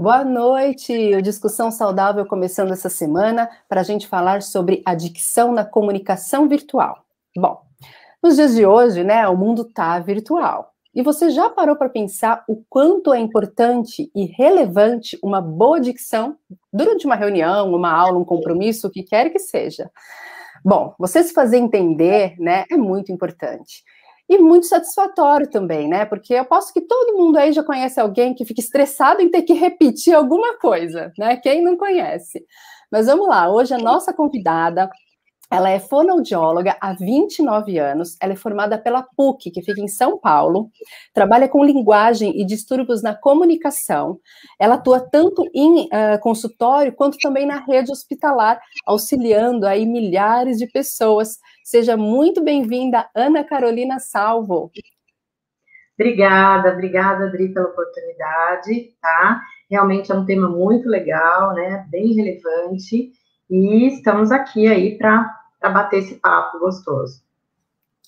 Boa noite, o Discussão Saudável começando essa semana para a gente falar sobre adicção na comunicação virtual. Bom, nos dias de hoje, né, o mundo está virtual. E você já parou para pensar o quanto é importante e relevante uma boa dicção durante uma reunião, uma aula, um compromisso, o que quer que seja? Bom, você se fazer entender, né, é muito importante. E muito satisfatório também, né? Porque eu posso que todo mundo aí já conhece alguém que fica estressado em ter que repetir alguma coisa, né? Quem não conhece? Mas vamos lá, hoje a nossa convidada ela é fonoaudióloga há 29 anos, ela é formada pela PUC, que fica em São Paulo, trabalha com linguagem e distúrbios na comunicação. Ela atua tanto em uh, consultório quanto também na rede hospitalar, auxiliando aí milhares de pessoas. Seja muito bem-vinda, Ana Carolina Salvo. Obrigada, obrigada, Adri, pela oportunidade, tá? Realmente é um tema muito legal, né? Bem relevante. E estamos aqui aí para bater esse papo gostoso.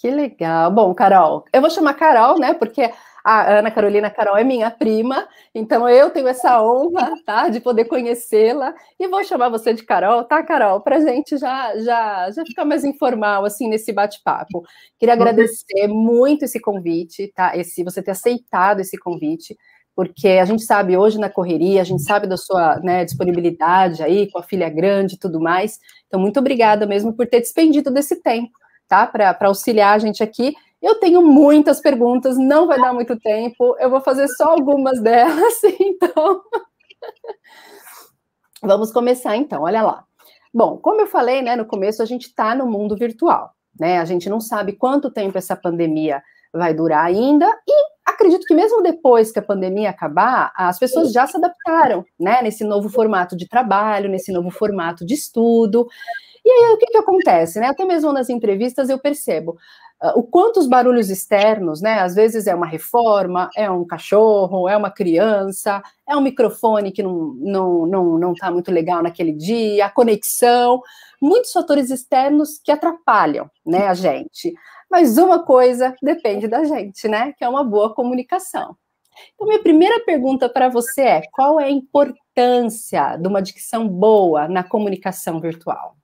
Que legal. Bom, Carol, eu vou chamar Carol, né? Porque a Ana Carolina Carol é minha prima, então eu tenho essa honra, tá, de poder conhecê-la e vou chamar você de Carol, tá, Carol, para gente já já já ficar mais informal assim nesse bate-papo. Queria agradecer muito esse convite, tá? Esse você ter aceitado esse convite porque a gente sabe hoje na correria, a gente sabe da sua né, disponibilidade aí com a filha grande e tudo mais. Então, muito obrigada mesmo por ter despendido desse tempo, tá? Para auxiliar a gente aqui. Eu tenho muitas perguntas, não vai dar muito tempo, eu vou fazer só algumas delas, então. Vamos começar então, olha lá. Bom, como eu falei, né, no começo, a gente está no mundo virtual, né? A gente não sabe quanto tempo essa pandemia vai durar ainda, e acredito que mesmo depois que a pandemia acabar, as pessoas já se adaptaram, né, nesse novo formato de trabalho, nesse novo formato de estudo. E aí, o que, que acontece, né? Até mesmo nas entrevistas eu percebo uh, o quanto os barulhos externos, né? Às vezes é uma reforma, é um cachorro, é uma criança, é um microfone que não, não, não, não tá muito legal naquele dia, a conexão, muitos fatores externos que atrapalham, né, a gente. Mas uma coisa depende da gente, né? Que é uma boa comunicação. Então, minha primeira pergunta para você é: qual é a importância de uma dicção boa na comunicação virtual?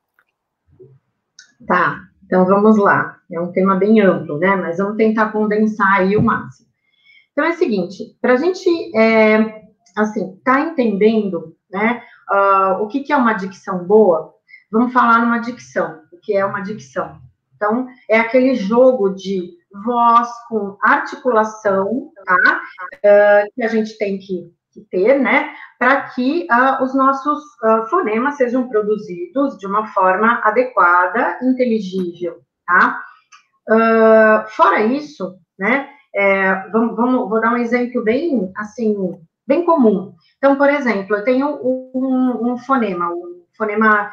Tá, então vamos lá. É um tema bem amplo, né? Mas vamos tentar condensar aí o máximo. Então é o seguinte: para a gente, é, assim, tá entendendo, né? Uh, o que, que é uma dicção boa? Vamos falar numa dicção. O que é uma dicção? Então, é aquele jogo de voz com articulação, tá? Uh, que a gente tem que, que ter, né? Para que uh, os nossos uh, fonemas sejam produzidos de uma forma adequada, inteligível, tá? fora isso, né? É, vamos, vamos, vou dar um exemplo bem, assim, bem comum. Então, por exemplo, eu tenho um, um fonema, um fonema,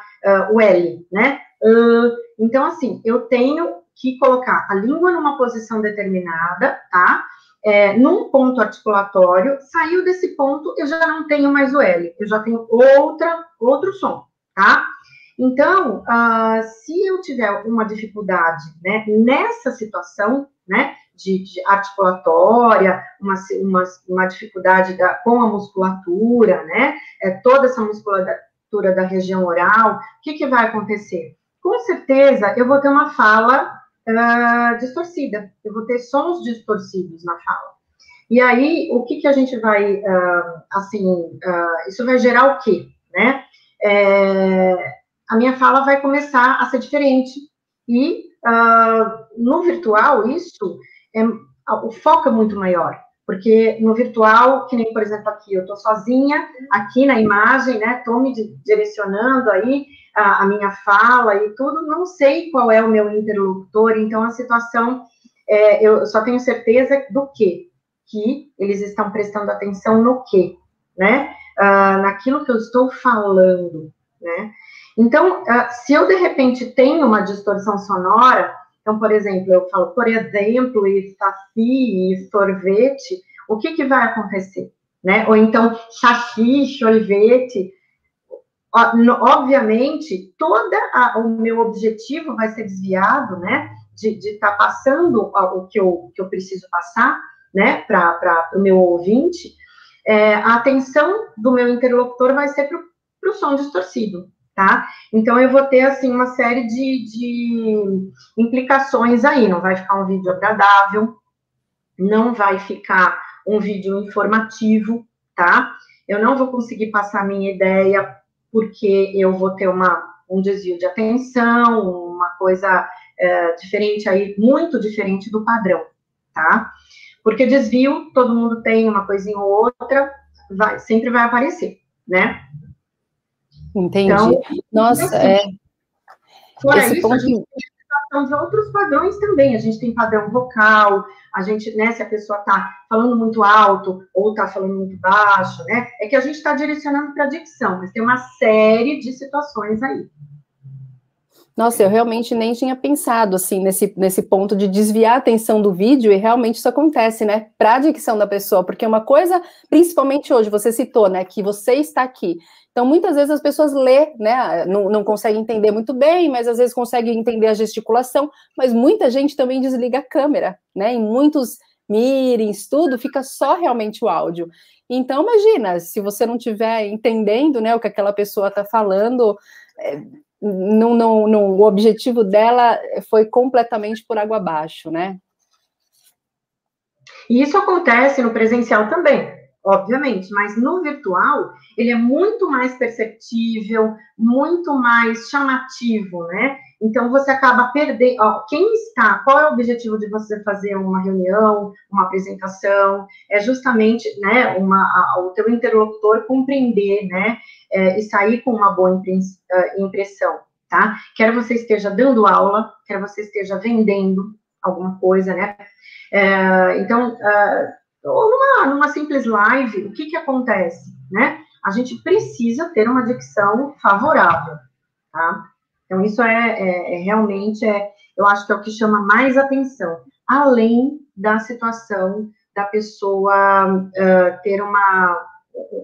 o L, né? Uh, então, assim, eu tenho que colocar a língua numa posição determinada, tá? É, num ponto articulatório, saiu desse ponto, eu já não tenho mais o L, eu já tenho outra, outro som, tá? Então, uh, se eu tiver uma dificuldade, né, nessa situação, né, de, de articulatória, uma, uma, uma dificuldade da, com a musculatura, né, é, toda essa musculatura da região oral, o que, que vai acontecer? Com certeza eu vou ter uma fala uh, distorcida, eu vou ter sons distorcidos na fala. E aí, o que, que a gente vai, uh, assim, uh, isso vai gerar o quê, né? É, a minha fala vai começar a ser diferente. E no virtual, isso, é, o foco é muito maior. Porque no virtual, que nem, por exemplo, aqui, eu estou sozinha, aqui na imagem, né, estou me direcionando aí, a, a, minha fala e tudo, não sei qual é o meu interlocutor, então a situação, é, eu só tenho certeza do quê? Que eles estão prestando atenção no quê, né? Uh, naquilo que eu estou falando, né? Então, uh, se eu de repente tenho uma distorção sonora, então, por exemplo, eu falo, por exemplo, e saci, e sorvete, o que, que vai acontecer? Né? Ou então, saci, sorvete, obviamente, todo o meu objetivo vai ser desviado, né, de estar tá passando o que eu, que eu preciso passar, né, para o meu ouvinte, é, a atenção do meu interlocutor vai ser para o som distorcido, tá? Então, eu vou ter, assim, uma série de, de implicações aí, não vai ficar um vídeo agradável, não vai ficar um vídeo informativo, tá? Eu não vou conseguir passar a minha ideia, porque eu vou ter uma, um desvio de atenção, uma coisa é, diferente aí, muito diferente do padrão, tá? Porque desvio, todo mundo tem uma coisinha ou outra, vai, sempre vai aparecer, né? Entendi. Então, Nossa, assim, é... Fora Esse isso, ponto... a gente tem de outros padrões também. A gente tem padrão vocal, a gente, né, se a pessoa está falando muito alto ou está falando muito baixo, né? É que a gente está direcionando para a dicção, mas tem uma série de situações aí. Nossa, eu realmente nem tinha pensado assim nesse, nesse ponto de desviar a atenção do vídeo e realmente isso acontece, né? Para a dicção da pessoa, porque uma coisa, principalmente hoje, você citou, né, que você está aqui. Então, muitas vezes as pessoas lê, né, não, não conseguem entender muito bem, mas às vezes conseguem entender a gesticulação, mas muita gente também desliga a câmera, né? Em muitos mirins, tudo, fica só realmente o áudio. Então, imagina, se você não estiver entendendo, né, o que aquela pessoa está falando, é, não, não, não, o objetivo dela foi completamente por água abaixo, né? E isso acontece no presencial também, obviamente, mas no virtual ele é muito mais perceptível, muito mais chamativo, né? Então você acaba perdendo. Ó, quem está? Qual é o objetivo de você fazer uma reunião, uma apresentação? É justamente, né, uma, a, o teu interlocutor compreender, né, é, e sair com uma boa impressão, tá? Quer você esteja dando aula, quer você esteja vendendo alguma coisa, né? É, então, numa, numa simples live, o que que acontece, né? A gente precisa ter uma dicção favorável, tá? Então, isso é, é, é realmente, é, eu acho que é o que chama mais atenção, além da situação da pessoa uh, ter uma,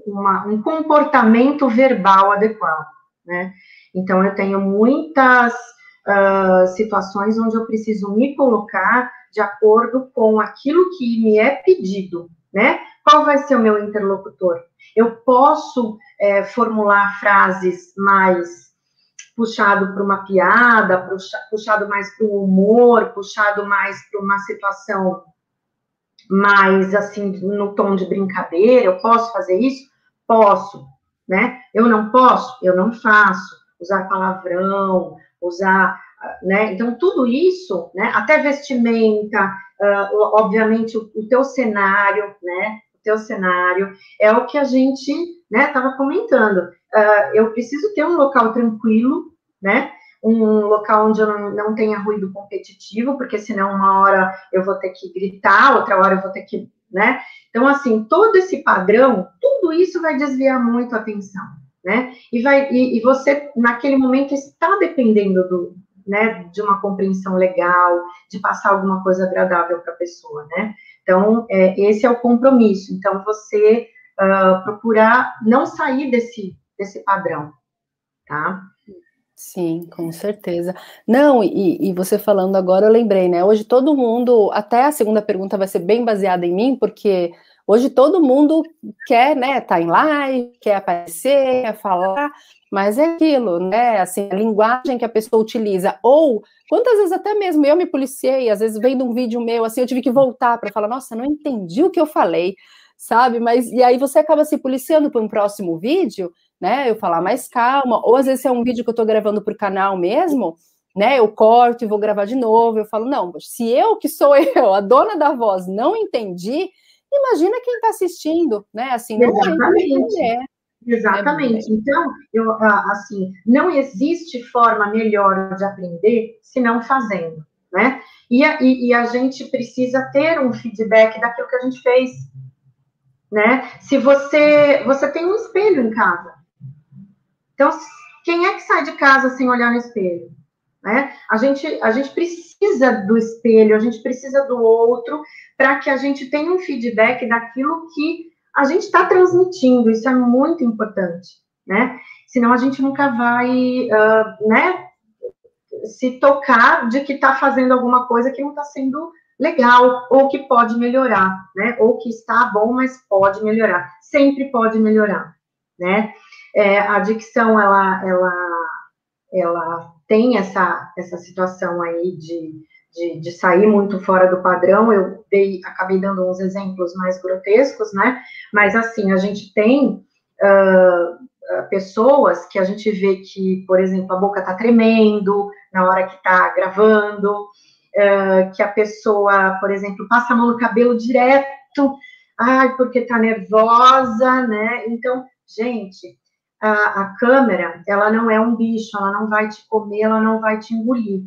uma, um comportamento verbal adequado, né? Então, eu tenho muitas uh, situações onde eu preciso me colocar de acordo com aquilo que me é pedido, né? Qual vai ser o meu interlocutor? Eu posso é, formular frases mais puxado para uma piada, puxado mais para o humor, puxado mais para uma situação mais assim no tom de brincadeira. Eu posso fazer isso? Posso, né? Eu não posso? Eu não faço. Usar palavrão, usar, né? Então tudo isso, né? Até vestimenta, uh, obviamente o, o teu cenário, né? O teu cenário é o que a gente, né? Estava comentando. Uh, eu preciso ter um local tranquilo, né? Um local onde eu não, não tenha ruído competitivo, porque senão uma hora eu vou ter que gritar, outra hora eu vou ter que, né? Então, assim, todo esse padrão, tudo isso vai desviar muito a atenção, né? E, vai, e, e você, naquele momento, está dependendo do, né, de uma compreensão legal, de passar alguma coisa agradável para a pessoa, né? Então, é, esse é o compromisso. Então, você uh, procurar não sair desse, desse padrão, tá? Sim, com certeza. Não, e, e, você falando agora, eu lembrei, né? Hoje todo mundo, até a segunda pergunta vai ser bem baseada em mim, porque hoje todo mundo quer, né, tá em live, quer aparecer, quer falar, mas é aquilo, né? Assim, a linguagem que a pessoa utiliza, ou quantas vezes até mesmo eu me policiei, às vezes vendo um vídeo meu, assim, eu tive que voltar para falar, nossa, não entendi o que eu falei, sabe? Mas e aí você acaba se policiando para um próximo vídeo né? Eu falar mais calma, ou às vezes é um vídeo que eu estou gravando para o canal mesmo, né? Eu corto e vou gravar de novo. Eu falo, não, se eu que sou eu, a dona da voz, não entendi, imagina quem está assistindo, né? Assim, não Exatamente. Exatamente. É então, eu, assim, não existe forma melhor de aprender se não fazendo, né? E a, e, e a gente precisa ter um feedback daquilo que a gente fez, né? Se você você tem um espelho em casa, então, quem é que sai de casa sem olhar no espelho? Né? A, gente, a gente precisa do espelho, a gente precisa do outro, para que a gente tenha um feedback daquilo que a gente está transmitindo. Isso é muito importante, né? Senão a gente nunca vai, uh, né, se tocar de que está fazendo alguma coisa que não está sendo legal, ou que pode melhorar, né? Ou que está bom, mas pode melhorar. Sempre pode melhorar, né? É, a adicção, ela, ela, ela tem essa, essa situação aí de, de, de, sair muito fora do padrão. Eu dei, acabei dando uns exemplos mais grotescos, né? Mas assim, a gente tem uh, pessoas que a gente vê que, por exemplo, a boca tá tremendo na hora que tá gravando, uh, que a pessoa, por exemplo, passa a mão no cabelo direto, ai, porque tá nervosa, né? Então, gente, a, a câmera, ela não é um bicho, ela não vai te comer, ela não vai te engolir.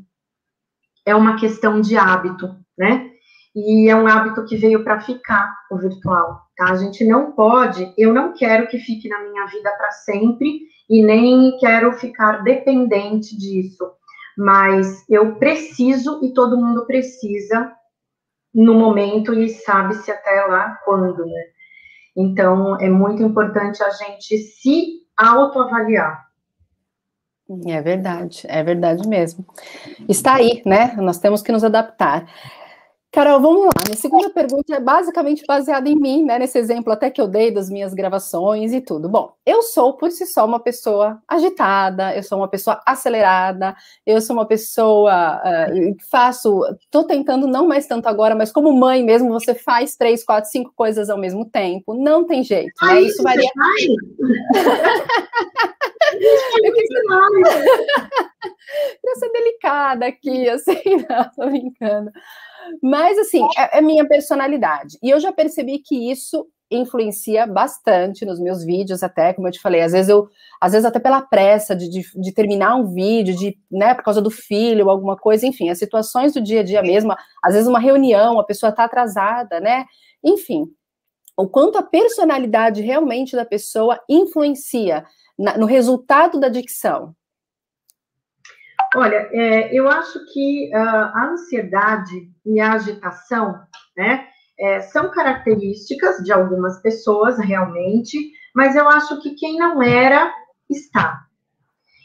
É uma questão de hábito, né? E é um hábito que veio para ficar, o virtual, tá? A gente não pode, eu não quero que fique na minha vida para sempre e nem quero ficar dependente disso mas eu preciso e todo mundo precisa no momento e sabe-se até lá quando, né? Então, é muito importante a gente se autoavaliar. É verdade, é verdade mesmo. Está aí, né? Nós temos que nos adaptar. Carol, vamos lá. Minha segunda pergunta é basicamente baseada em mim, né? Nesse exemplo até que eu dei das minhas gravações e tudo. Bom, eu sou por si só uma pessoa agitada, eu sou uma pessoa acelerada, eu sou uma pessoa uh, faço, tô tentando não mais tanto agora, mas como mãe mesmo, você faz três, quatro, cinco coisas ao mesmo tempo. Não tem jeito, né? Isso varia. eu quis ser delicada aqui, assim, não, tô brincando. Mas, assim, é, é minha personalidade. E eu já percebi que isso influencia bastante nos meus vídeos, até, como eu te falei, às vezes eu, às vezes até pela pressa de, de, de, terminar um vídeo, de, né, por causa do filho, alguma coisa, enfim, as situações do dia a dia mesmo, às vezes uma reunião, a pessoa está atrasada, né, enfim, o quanto a personalidade realmente da pessoa influencia na, no resultado da dicção, Olha, é, eu acho que uh, a ansiedade e a agitação, né, é, são características de algumas pessoas, realmente, mas eu acho que quem não era, está.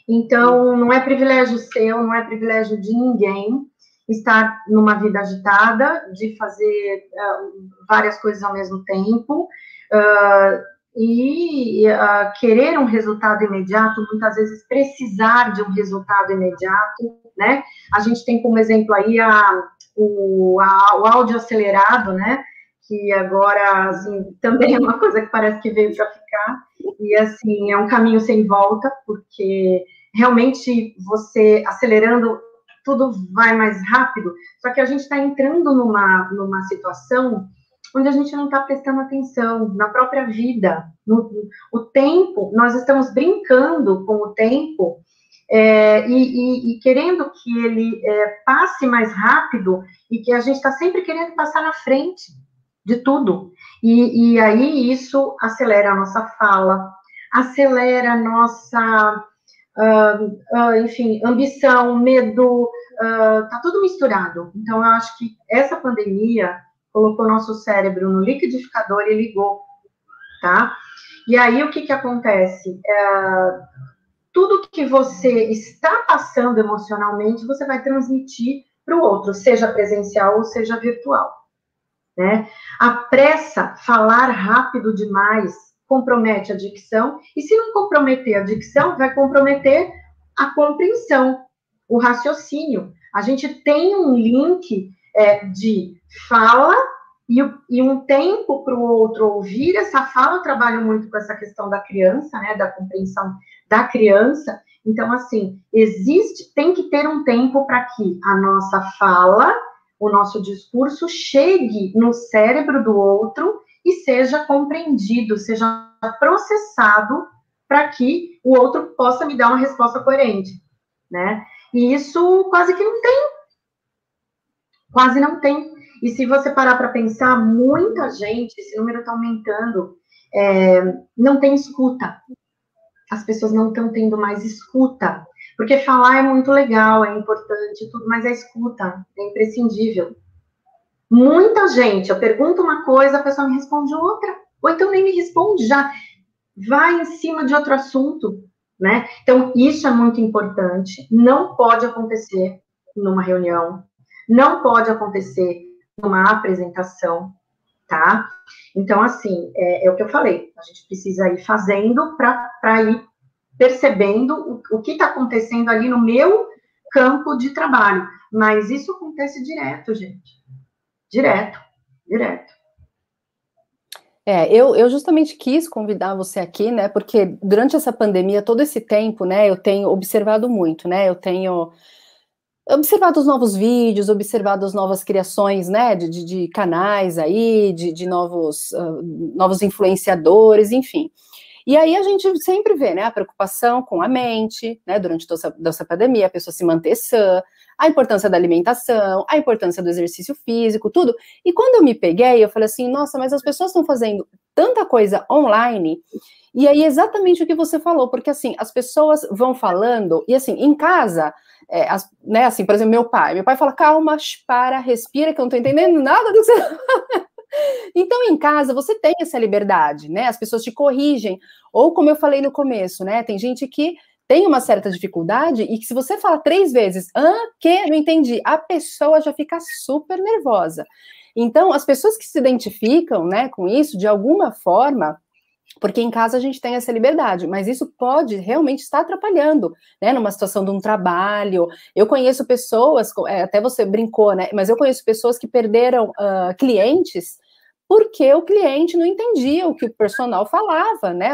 Então, não é privilégio seu, não é privilégio de ninguém estar numa vida agitada, de fazer uh, várias coisas ao mesmo tempo. Uh, e uh, querer um resultado imediato, muitas vezes precisar de um resultado imediato, né? A gente tem como exemplo aí a, o, a, o áudio acelerado, né? Que agora, assim, também é uma coisa que parece que veio para ficar, e assim, é um caminho sem volta, porque realmente você acelerando tudo vai mais rápido, só que a gente está entrando numa, numa situação onde a gente não está prestando atenção na própria vida, no, o tempo, nós estamos brincando com o tempo é, e, e, e, querendo que ele é, passe mais rápido e que a gente está sempre querendo passar na frente de tudo. E, e, aí isso acelera a nossa fala, acelera a nossa, uh, uh, enfim, ambição, medo, uh, tá tudo misturado. Então, eu acho que essa pandemia colocou nosso cérebro no liquidificador e ligou, tá? E aí o que que acontece? É, tudo que você está passando emocionalmente, você vai transmitir para o outro, seja presencial ou seja virtual. Né? A pressa, falar rápido demais, compromete a dicção, e se não comprometer a dicção, vai comprometer a compreensão, o raciocínio. A gente tem um link é, de fala e, e um tempo para o outro ouvir essa fala. Eu trabalho muito com essa questão da criança, né, da compreensão da criança. Então, assim, existe, tem que ter um tempo para que a nossa fala, o nosso discurso chegue no cérebro do outro e seja compreendido, seja processado para que o outro possa me dar uma resposta coerente, né? E isso quase que não tem Quase não tem. E se você parar para pensar, muita gente, esse número está aumentando, é, não tem escuta. As pessoas não estão tendo mais escuta. Porque falar é muito legal, é importante, tudo, mas a escuta é imprescindível. Muita gente, eu pergunto uma coisa, a pessoa me responde outra. Ou então nem me responde já. Vai em cima de outro assunto, né? Então, isso é muito importante. Não pode acontecer numa reunião, não pode acontecer uma apresentação, tá? Então, assim, é, é o que eu falei, a gente precisa ir fazendo para ir percebendo o, o que está acontecendo ali no meu campo de trabalho. Mas isso acontece direto, gente. Direto, direto. É, eu, eu justamente quis convidar você aqui, né, porque durante essa pandemia, todo esse tempo, né, eu tenho observado muito, né, eu tenho observado os novos vídeos, observado as novas criações, né, de, de, canais aí, de, de novos, uh, novos influenciadores, enfim. E aí a gente sempre vê, né, a preocupação com a mente, né, durante toda essa, pandemia, a pessoa se manter sã, a importância da alimentação, a importância do exercício físico, tudo. E quando eu me peguei, eu falei assim, nossa, mas as pessoas estão fazendo tanta coisa online, e aí exatamente o que você falou, porque assim, as pessoas vão falando, e assim, em casa, é, as, né, assim, por exemplo, meu pai, meu pai fala, calma, para, respira, que eu não tô entendendo nada do que você Então, em casa, você tem essa liberdade, né? As pessoas te corrigem. Ou, como eu falei no começo, né? Tem gente que tem uma certa dificuldade e que se você fala três vezes, ah, que não entendi, a pessoa já fica super nervosa. Então, as pessoas que se identificam, né, com isso, de alguma forma, porque em casa a gente tem essa liberdade, mas isso pode realmente estar atrapalhando, né, numa situação de um trabalho. Eu conheço pessoas, é, até você brincou, né, mas eu conheço pessoas que perderam uh, clientes porque o cliente não entendia o que o personal falava, né?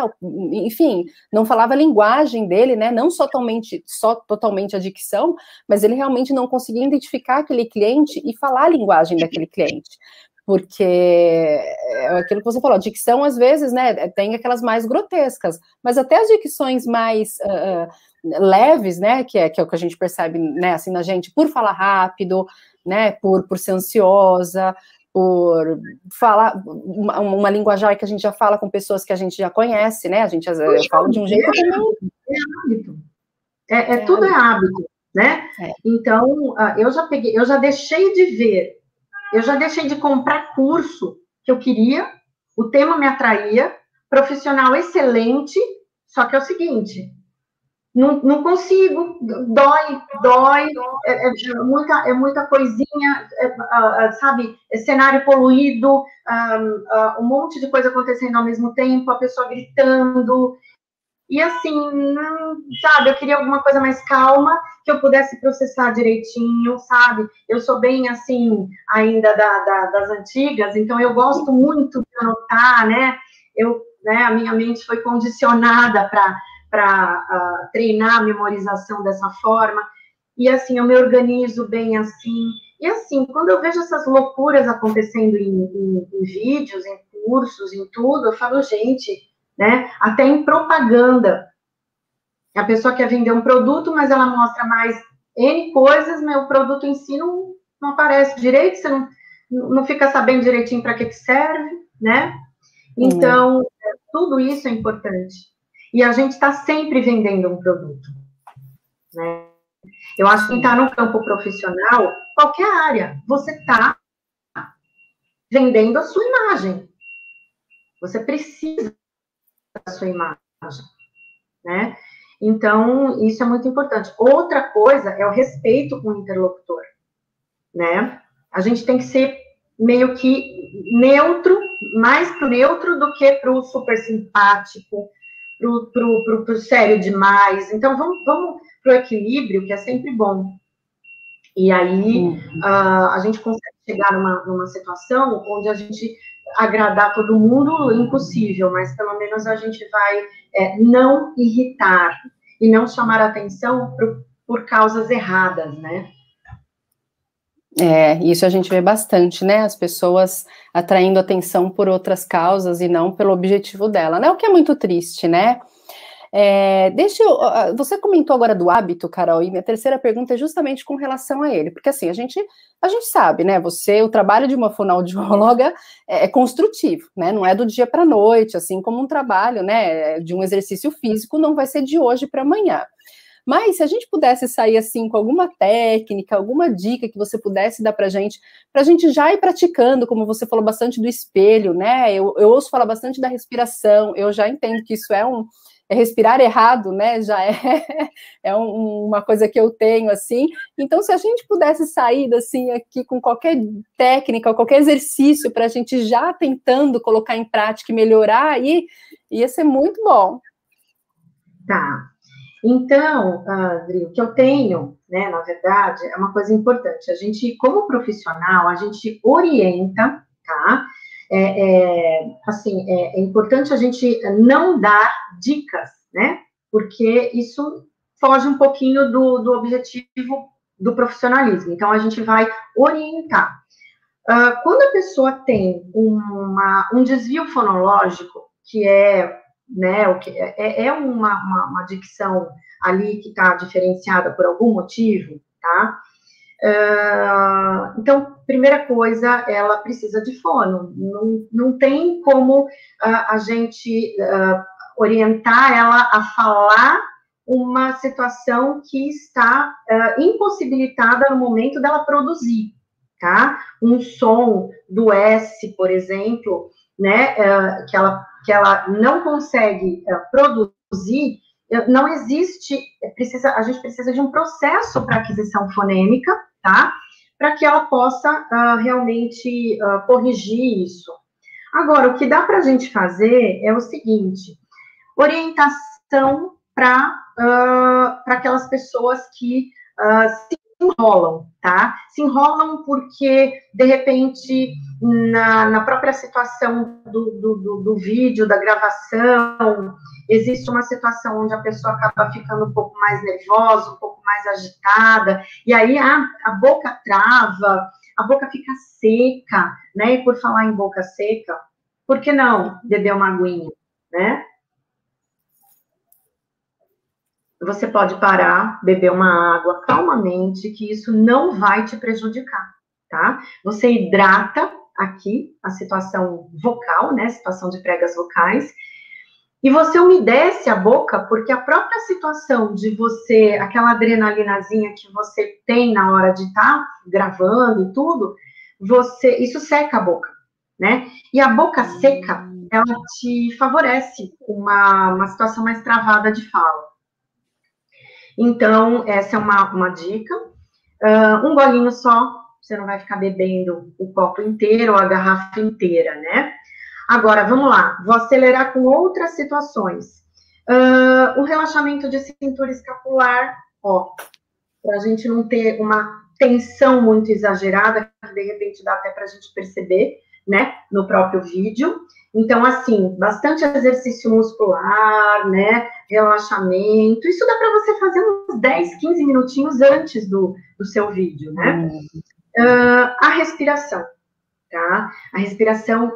Enfim, não falava a linguagem dele, né? Não só totalmente, só totalmente a dicção, mas ele realmente não conseguia identificar aquele cliente e falar a linguagem daquele cliente. Porque é aquilo que você falou, dicção, às vezes, né, tem aquelas mais grotescas, mas até as dicções mais uh, leves, né, que é, que é o que a gente percebe, né, assim, na gente, por falar rápido, né, por, por ser ansiosa, por falar uma, uma linguajar que a gente já fala com pessoas que a gente já conhece, né? A gente fala de um jeito que não... É hábito. É, é, é tudo hábito. é hábito, né? É. Então, ah, eu já peguei, eu já deixei de ver, eu já deixei de comprar curso que eu queria, o tema me atraía, profissional excelente, só que é o seguinte, não, não consigo, dói, dói, é, é muita, é muita coisinha, é, sabe, é cenário poluído, um, monte de coisa acontecendo ao mesmo tempo, a pessoa gritando, e assim, não, sabe, eu queria alguma coisa mais calma, que eu pudesse processar direitinho, sabe? Eu sou bem, assim, ainda da, da, das antigas, então eu gosto muito de anotar, né? Eu, né, a minha mente foi condicionada para para uh, ah, treinar a memorização dessa forma. E assim, eu me organizo bem assim. E assim, quando eu vejo essas loucuras acontecendo em, em, em vídeos, em cursos, em tudo, eu falo, gente, né? Até em propaganda. A pessoa quer vender um produto, mas ela mostra mais N coisas, mas o produto em si não, não aparece direito, você não, não fica sabendo direitinho para que, que serve, né? Então, uhum. tudo isso é importante e a gente está sempre vendendo um produto. Né? Eu acho que está no campo profissional, qualquer área, você está vendendo a sua imagem. Você precisa da sua imagem, né? Então, isso é muito importante. Outra coisa é o respeito com o interlocutor, né? A gente tem que ser meio que neutro, mais neutro do que pro super simpático, pro, sério demais. Então, vamos, vamos pro equilíbrio, que é sempre bom. E aí, uhum. uh, a gente consegue chegar numa, numa situação onde a gente agradar todo mundo, impossível, mas pelo menos a gente vai é, não irritar e não chamar atenção por, por causas erradas, né? É, isso a gente vê bastante, né? As pessoas atraindo atenção por outras causas e não pelo objetivo dela, né? O que é muito triste, né? É, deixa eu, você comentou agora do hábito, Carol, e minha terceira pergunta é justamente com relação a ele, porque assim, a gente, a gente sabe, né, você, o trabalho de uma fonoaudióloga é, é construtivo, né, não é do dia para a noite, assim como um trabalho, né, de um exercício físico não vai ser de hoje para amanhã. Mas se a gente pudesse sair assim com alguma técnica, alguma dica que você pudesse dar para gente, para a gente já ir praticando, como você falou bastante do espelho, né? Eu, eu ouço falar bastante da respiração, eu já entendo que isso é um é respirar errado, né? Já é, é um, uma coisa que eu tenho, assim. Então, se a gente pudesse sair, assim, aqui com qualquer técnica, qualquer exercício para a gente já tentando colocar em prática e melhorar, aí ia ser muito bom. Tá. Então, Adri, o que eu tenho, né, na verdade, é uma coisa importante. A gente, como profissional, a gente orienta, tá? É, é, assim, é, é, importante a gente não dar dicas, né? Porque isso foge um pouquinho do, do objetivo do profissionalismo. Então, a gente vai orientar. Uh, quando a pessoa tem uma, um desvio fonológico, que é, né, o que é, é uma, uma, uma dicção ali que está diferenciada por algum motivo, tá? Uh, então, primeira coisa, ela precisa de fono. Não, não tem como uh, a gente uh, orientar ela a falar uma situação que está impossibilitada no momento dela produzir, tá? Um som do S, por exemplo, né, que, ela, que ela não consegue produzir, não existe, precisa, a gente precisa de um processo para aquisição fonêmica, tá? Para que ela possa uh, realmente uh, corrigir isso. Agora, o que dá para a gente fazer é o seguinte: orientação para uh, aquelas pessoas que se enrolam, tá? Se enrolam porque, de repente, na, na própria situação do, do, do, do, vídeo, da gravação, existe uma situação onde a pessoa acaba ficando um pouco mais nervosa, um pouco mais agitada, e aí a, a boca trava, a boca fica seca, né? E por falar em boca seca, por que não beber uma aguinha, né? Você pode parar, beber uma água calmamente, que isso não vai te prejudicar, tá? Você hidrata aqui a situação vocal, né? Situação de pregas vocais. E você umedece a boca, porque a própria situação de você, aquela adrenalinazinha que você tem na hora de estar tá gravando e tudo, você, isso seca a boca, né? E a boca seca, ela te favorece uma, uma situação mais travada de fala. Então, essa é uma, uma dica. Uh, um golinho só, você não vai ficar bebendo o copo inteiro ou a garrafa inteira, né? Agora, vamos lá, vou acelerar com outras situações. Uh, o relaxamento de cintura escapular, ó, para a gente não ter uma tensão muito exagerada, que de repente dá até para a gente perceber, né, no próprio vídeo. Então, assim, bastante exercício muscular, né? Relaxamento. Isso dá para você fazer uns 10, 15 minutinhos antes do, do seu vídeo, né? Uh, a respiração, tá? A respiração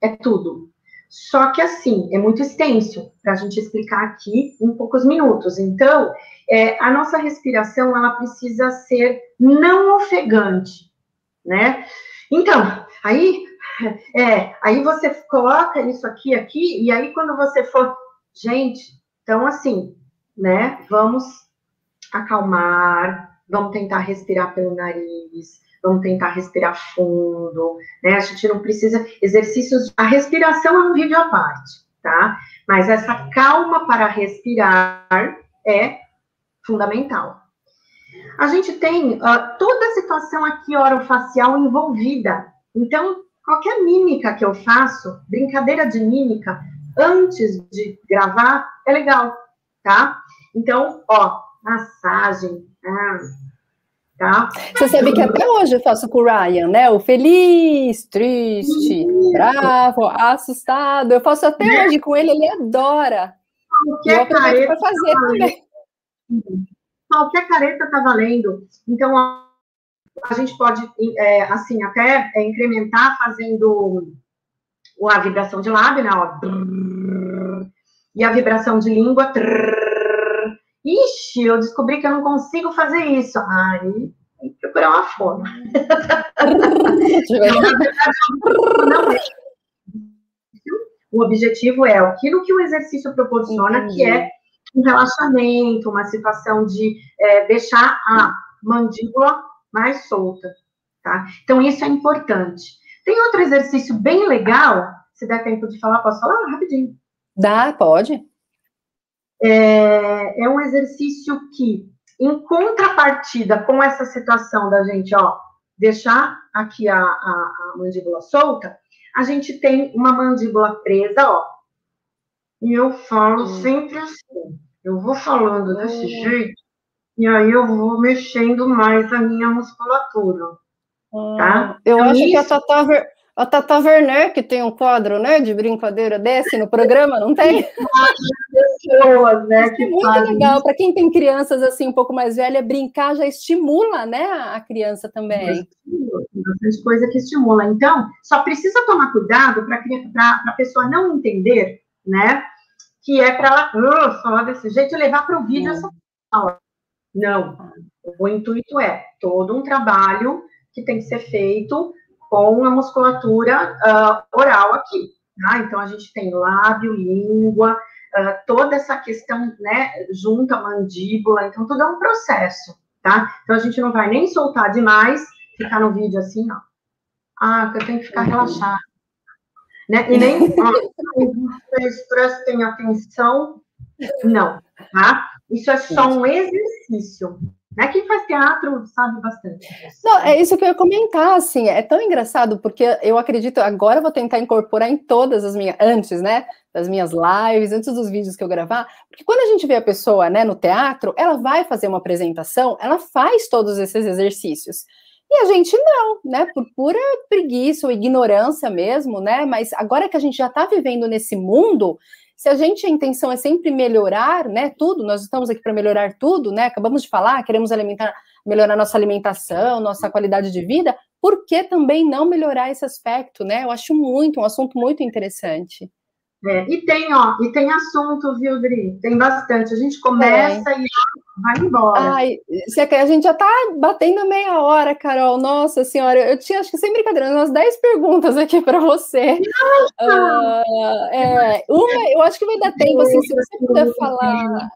é tudo. Só que, assim, é muito extenso para a gente explicar aqui em poucos minutos. Então, é, a nossa respiração, ela precisa ser não ofegante, né? Então, aí é, aí você coloca isso aqui, aqui, e aí quando você for. Gente, então assim, né? Vamos acalmar, vamos tentar respirar pelo nariz, vamos tentar respirar fundo, né? A gente não precisa. Exercícios. A respiração é um vídeo à parte, tá? Mas essa calma para respirar é fundamental. A gente tem uh, toda a situação aqui orofacial envolvida. Então, Qualquer mímica que eu faço, brincadeira de mímica, antes de gravar, é legal, tá? Então, ó, massagem, ah, tá? Você sabe que até hoje eu faço com o Ryan, né? O feliz, triste, Isso. bravo, assustado. Eu faço até é. hoje com ele, ele adora. Qualquer careta para fazer tá também. Qualquer careta tá valendo. Então, ó, a gente pode, é, assim, até é, incrementar fazendo a vibração de lábio, né? Ó, e a vibração de língua. Ixi, eu descobri que eu não consigo fazer isso. Aí, tem que procurar uma forma. não, é. O objetivo é aquilo que o exercício proporciona, Entendi. que é um relaxamento, uma situação de é, deixar a mandíbula mais solta, tá? Então, isso é importante. Tem outro exercício bem legal, se der tempo de falar, posso falar rapidinho? Dá, pode. é, é um exercício que, em contrapartida com essa situação da gente, ó, deixar aqui a, a, a mandíbula solta, a gente tem uma mandíbula presa, ó. E eu falo hum. sempre assim. Eu vou falando desse hum. jeito, e aí eu vou mexendo mais a minha musculatura. Tá? Eu então, acho isso... que a Tata, Ver... a Tata Werner, que tem um quadro né, de brincadeira desse no programa, não tem? pessoas, né? Que é muito fazem... legal. Para quem tem crianças assim um pouco mais velha, brincar já estimula né, a criança também. Tem bastante coisa que estimula. Então, só precisa tomar cuidado para a pessoa não entender, né? Que é para ela uh, falar desse jeito e levar para o vídeo essa fala. Não. O intuito é todo um trabalho que tem que ser feito com a musculatura uh, oral aqui. Tá? Então, a gente tem lábio, língua, uh, toda essa questão, né, junto à mandíbula. Então, tudo é um processo, tá? Então, a gente não vai nem soltar demais, ficar no vídeo assim, ó. Ah, que eu tenho que ficar relaxado. Né? E nem vocês prestem atenção. Não, tá? Isso é só um exercício. Né? Quem faz teatro sabe bastante. Não, é isso que eu ia comentar, assim, é tão engraçado, porque eu acredito, agora eu vou tentar incorporar em todas as minhas, antes, né, das minhas lives, antes dos vídeos que eu gravar, porque quando a gente vê a pessoa, né, no teatro, ela vai fazer uma apresentação, ela faz todos esses exercícios. E a gente não, né, por pura preguiça ou ignorância mesmo, né, mas agora que a gente já está vivendo nesse mundo, se a gente, a intenção é sempre melhorar, né, tudo, nós estamos aqui para melhorar tudo, né, acabamos de falar, queremos alimentar, melhorar nossa alimentação, nossa qualidade de vida, por que também não melhorar esse aspecto, né? Eu acho muito, um assunto muito interessante. É, e tem, ó, e tem assunto, viu, Dri? Tem bastante. A gente começa é. e vai embora. Ai, a gente já tá batendo meia hora, Carol. Nossa senhora, eu tinha, acho que sem brincadeira, umas 10 perguntas aqui para você. Uh, é, uma, eu acho que vai dar tempo, assim, se você puder falar.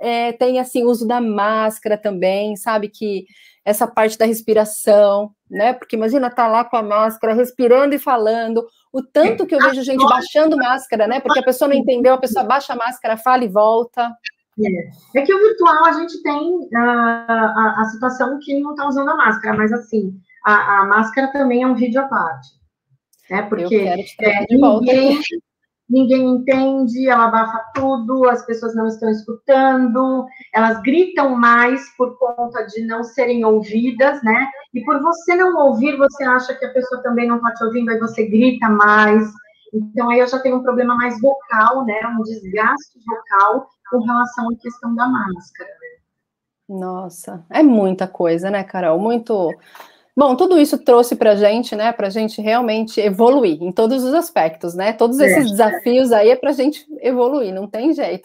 É, tem assim, uso da máscara também, sabe? Que essa parte da respiração, né? Porque imagina tá lá com a máscara, respirando e falando, o tanto que eu vejo gente baixando máscara, né? Porque a pessoa não entendeu, a pessoa baixa a máscara, fala e volta. É, é que o virtual a gente tem uh, a, a, situação que não está usando a máscara, mas assim, a, a, máscara também é um vídeo à parte. Né? Porque é, ninguém, ninguém entende, ela abafa tudo, as pessoas não estão escutando, elas gritam mais por conta de não serem ouvidas, né? E por você não ouvir, você acha que a pessoa também não está te ouvindo, aí você grita mais. Então, aí eu já tenho um problema mais vocal, né? Um desgaste vocal com relação à questão da máscara. Nossa, é muita coisa, né, Carol? Muito Bom, tudo isso trouxe para a gente, né, para a gente realmente evoluir em todos os aspectos, né? Todos esses é. desafios aí é para a gente evoluir, não tem jeito.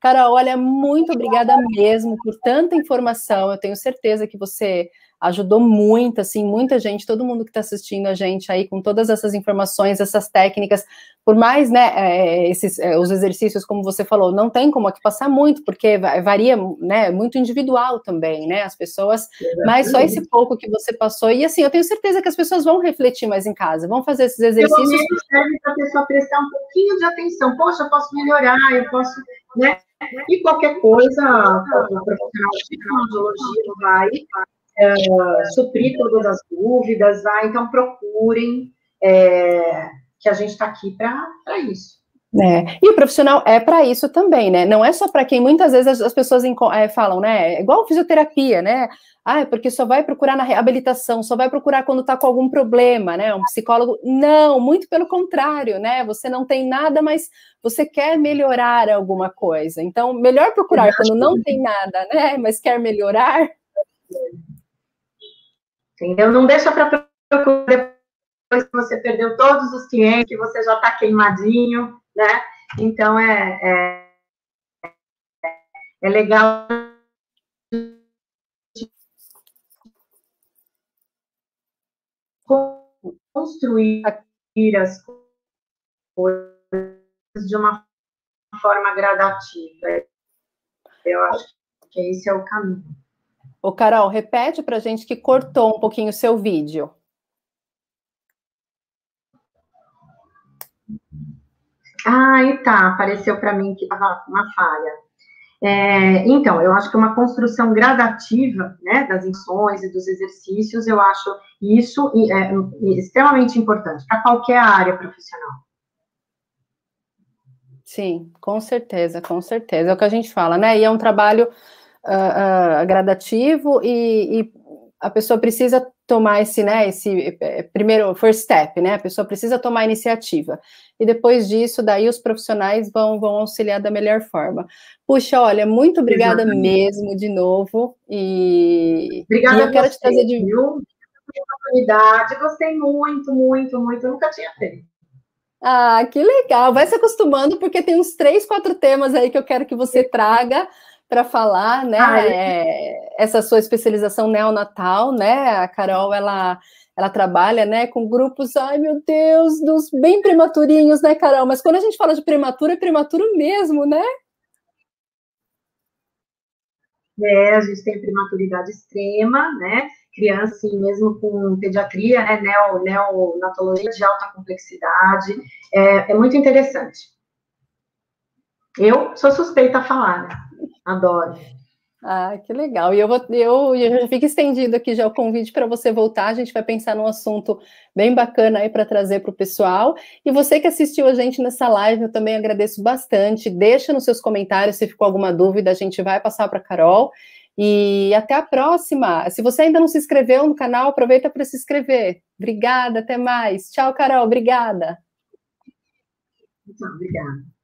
Cara, olha, muito obrigada mesmo por tanta informação. Eu tenho certeza que você ajudou muito, assim, muita gente, todo mundo que está assistindo a gente aí, com todas essas informações, essas técnicas, por mais, né, é, esses, é, os exercícios, como você falou, não tem como aqui passar muito, porque varia, né, muito individual também, né, as pessoas, mas só esse pouco que você passou, e assim, eu tenho certeza que as pessoas vão refletir mais em casa, vão fazer esses exercícios. Pelo serve para a pessoa prestar um pouquinho de atenção, poxa, eu posso melhorar, eu posso, né, e qualquer coisa, o profissional de tecnologia vai é, suprir todas as dúvidas, tá? então procurem, é, que a gente está aqui para isso. É. E o profissional é para isso também, né? Não é só para quem muitas vezes as, as pessoas é, falam, né? É igual fisioterapia, né? Ah, é porque só vai procurar na reabilitação, só vai procurar quando está com algum problema, né? Um psicólogo. Não, muito pelo contrário, né? Você não tem nada, mas você quer melhorar alguma coisa. Então, melhor procurar quando não tem nada, né? Mas quer melhorar. Entendeu? Não deixa para procurar depois que você perdeu todos os clientes, que você já está queimadinho, né? Então é, é, é legal construir as coisas de uma forma gradativa. Eu acho que esse é o caminho. Ô, Carol, repete para a gente que cortou um pouquinho o seu vídeo. Ah, tá, apareceu para mim que estava uma falha. É, então, eu acho que uma construção gradativa né, das ações e dos exercícios, eu acho isso é, extremamente importante para qualquer área profissional. Sim, com certeza, com certeza. É o que a gente fala, né? E é um trabalho uh, uh, gradativo e, e, a pessoa precisa tomar esse, né, esse é, primeiro first step, né? A pessoa precisa tomar a iniciativa. E depois disso, daí os profissionais vão, vão auxiliar da melhor forma. Puxa, olha, muito obrigada Exatamente. mesmo de novo. E, obrigada e eu quero te trazer de viu? oportunidade, gostei muito, muito, muito, eu nunca tinha feito. Ah, que legal. Vai se acostumando, porque tem uns três, quatro temas aí que eu quero que você traga para falar, né? Ah, é... Essa sua especialização neonatal, né? A Carol, ela, ela trabalha, né, com grupos, ai meu Deus, dos bem prematurinhos, né, Carol? Mas quando a gente fala de prematuro, é prematuro mesmo, né? É, a gente tem prematuridade extrema, né? Criança, assim, mesmo com pediatria, né? Neo, neonatologia de alta complexidade. É, é muito interessante. Eu sou suspeita a falar, né? Adoro. Ah, que legal. E eu, vou, eu, eu já fico estendido aqui já o convite para você voltar. A gente vai pensar num assunto bem bacana aí para trazer para o pessoal. E você que assistiu a gente nessa live, eu também agradeço bastante. Deixa nos seus comentários se ficou alguma dúvida, a gente vai passar para a Carol. E até a próxima. Se você ainda não se inscreveu no canal, aproveita para se inscrever. Obrigada, até mais. Tchau, Carol. Obrigada. Obrigada.